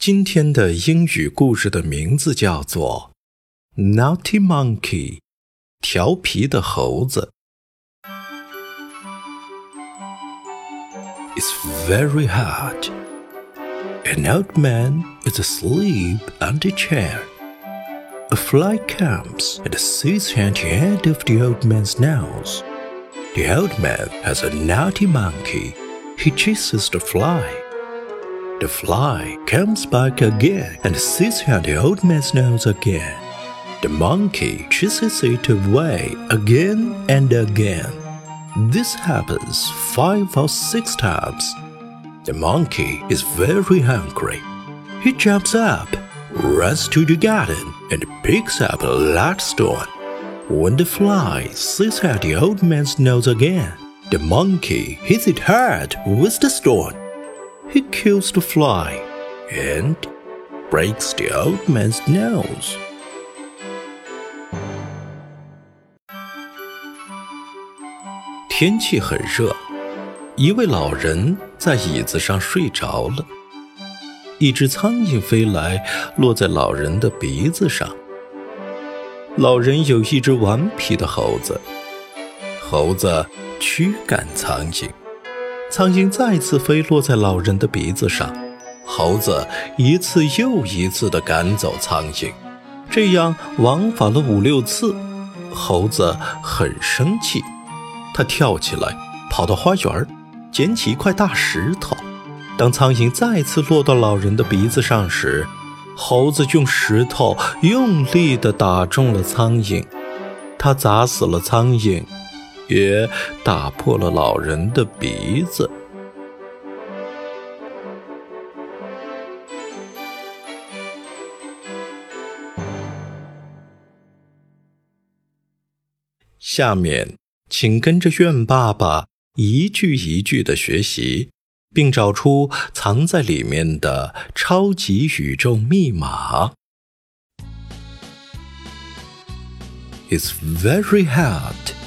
今天的英语故事的名字叫做《Naughty Monkey》，调皮的猴子。It's very hot. An old man is asleep on the chair. A fly comes and sits at the end of the old man's nose. The old man has a naughty monkey. He chases the fly. The fly comes back again and sits on the old man's nose again. The monkey chases it away again and again. This happens five or six times. The monkey is very hungry. He jumps up, runs to the garden, and picks up a large stone. When the fly sits at the old man's nose again, the monkey hits it hard with the stone he kills the fly and breaks the old man's nose. 天气很热，一位老人在椅子上睡着了。一只苍蝇飞来，落在老人的鼻子上。老人有一只顽皮的猴子，猴子驱赶苍蝇。苍蝇再次飞落在老人的鼻子上，猴子一次又一次地赶走苍蝇，这样往返了五六次。猴子很生气，他跳起来，跑到花园，捡起一块大石头。当苍蝇再次落到老人的鼻子上时，猴子用石头用力地打中了苍蝇，他砸死了苍蝇。也打破了老人的鼻子。下面，请跟着愿爸爸一句一句的学习，并找出藏在里面的超级宇宙密码。It's very hard.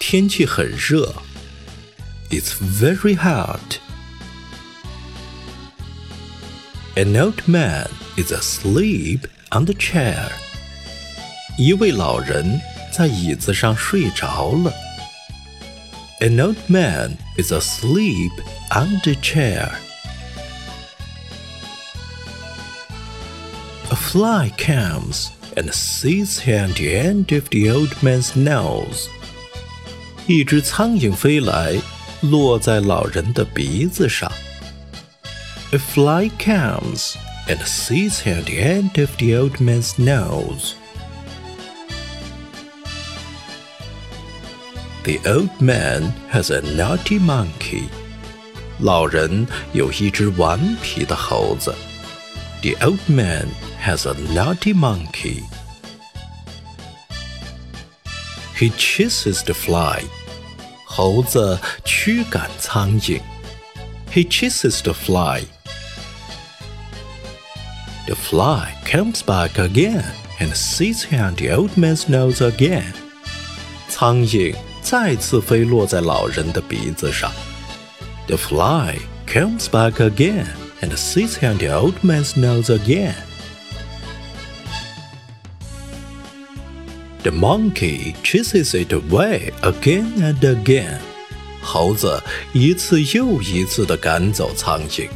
天气很热。It's very hot. An old man is asleep on the chair. 一位老人在椅子上睡着了。An old man is asleep on the chair. A fly comes and sits on the end of the old man's nose. 一只苍蝇飞来，落在老人的鼻子上。A fly comes and sits at the end of the old man's nose. The old man has a naughty monkey. 老人有一只顽皮的猴子。The old man has a naughty monkey. He chases the fly. 猴子驱赶苍蝇。He chases the fly. The fly comes back again and sits on the old man's nose again. 苍蝇再次飞落在老人的鼻子上。The fly comes back again and sits on the old man's nose again. The monkey chases it away again and again. 猴子一次又一次地赶走苍蝇。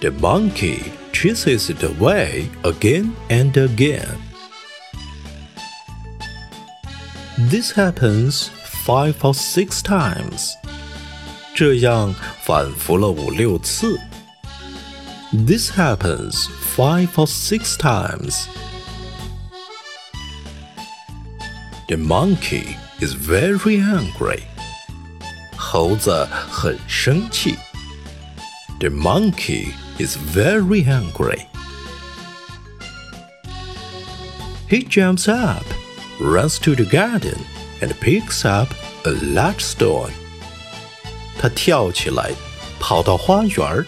The monkey chases it away again and again. This happens five or six times. 这样反复了五六次。This happens five or six times. The monkey is very angry. 猴子很生气。The monkey is very angry. He jumps up, runs to the garden, and picks up a large stone. 他跳起来，跑到花园，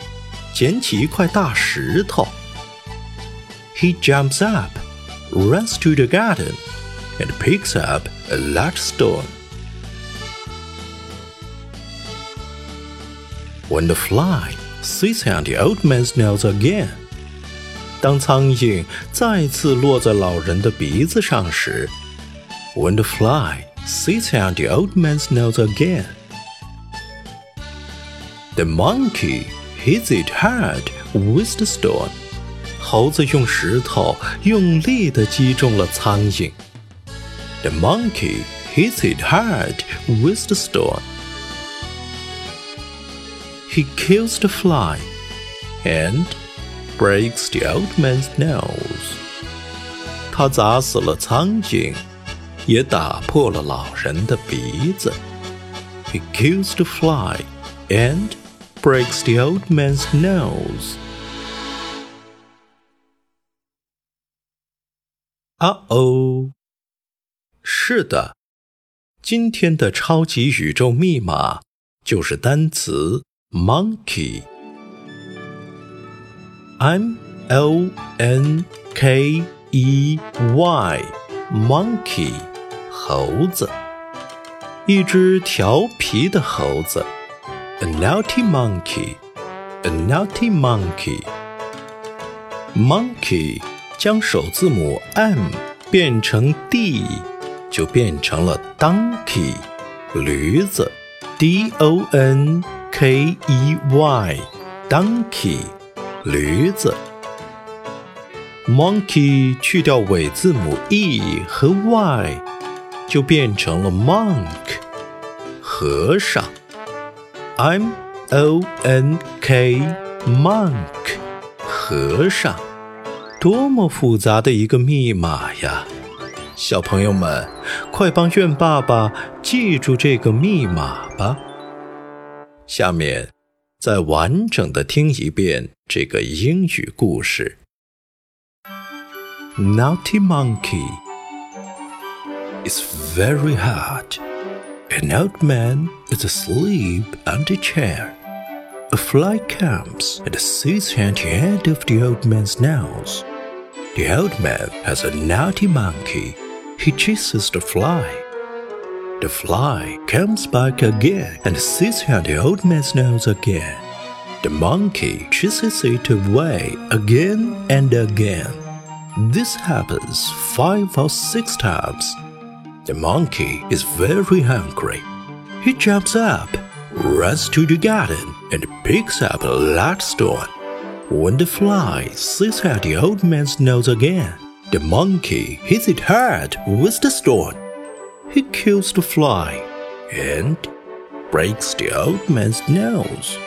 捡起一块大石头。He jumps up, runs to the garden, and picks up a large stone. When the fly sits on the old man's nose again，当苍蝇再次落在老人的鼻子上时，When the fly sits on the old man's nose again, the monkey hits it hard with the stone。猴子用石头用力地击中了苍蝇。 The monkey hits it hard with the stone. He kills the fly and breaks the old man's nose. 他砸死了苍蝇，也打破了老人的鼻子。He kills the fly and breaks the old man's nose. Uh oh. 是的，今天的超级宇宙密码就是单词 monkey。M O N K E Y，monkey，猴子，一只调皮的猴子，a naughty monkey，a naughty monkey。monkey 将首字母 M 变成 D。 就变成了 donkey，驴子，d o n k e y，donkey，驴子。monkey 去掉尾字母 e 和 y，就变成了 monk，和尚。m o n k，monk，和尚。多么复杂的一个密码呀！小朋友们，快帮苑爸爸记住这个密码吧！下面再完整的听一遍这个英语故事。Naughty monkey is very hard. An old man is asleep on the chair. A fly comes and sits at the end of the old man's nose. The old man has a naughty monkey he chases the fly. The fly comes back again and sits on the old man's nose again. The monkey chases it away again and again. This happens five or six times. The monkey is very hungry. He jumps up, runs to the garden, and picks up a large stone. When the fly sits on the old man's nose again, the monkey hits it hard with the stone. He kills the fly and breaks the old man's nose.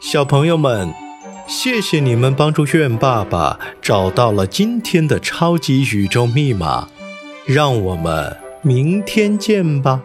Xiao 谢谢你们帮助苑爸爸找到了今天的超级宇宙密码，让我们明天见吧。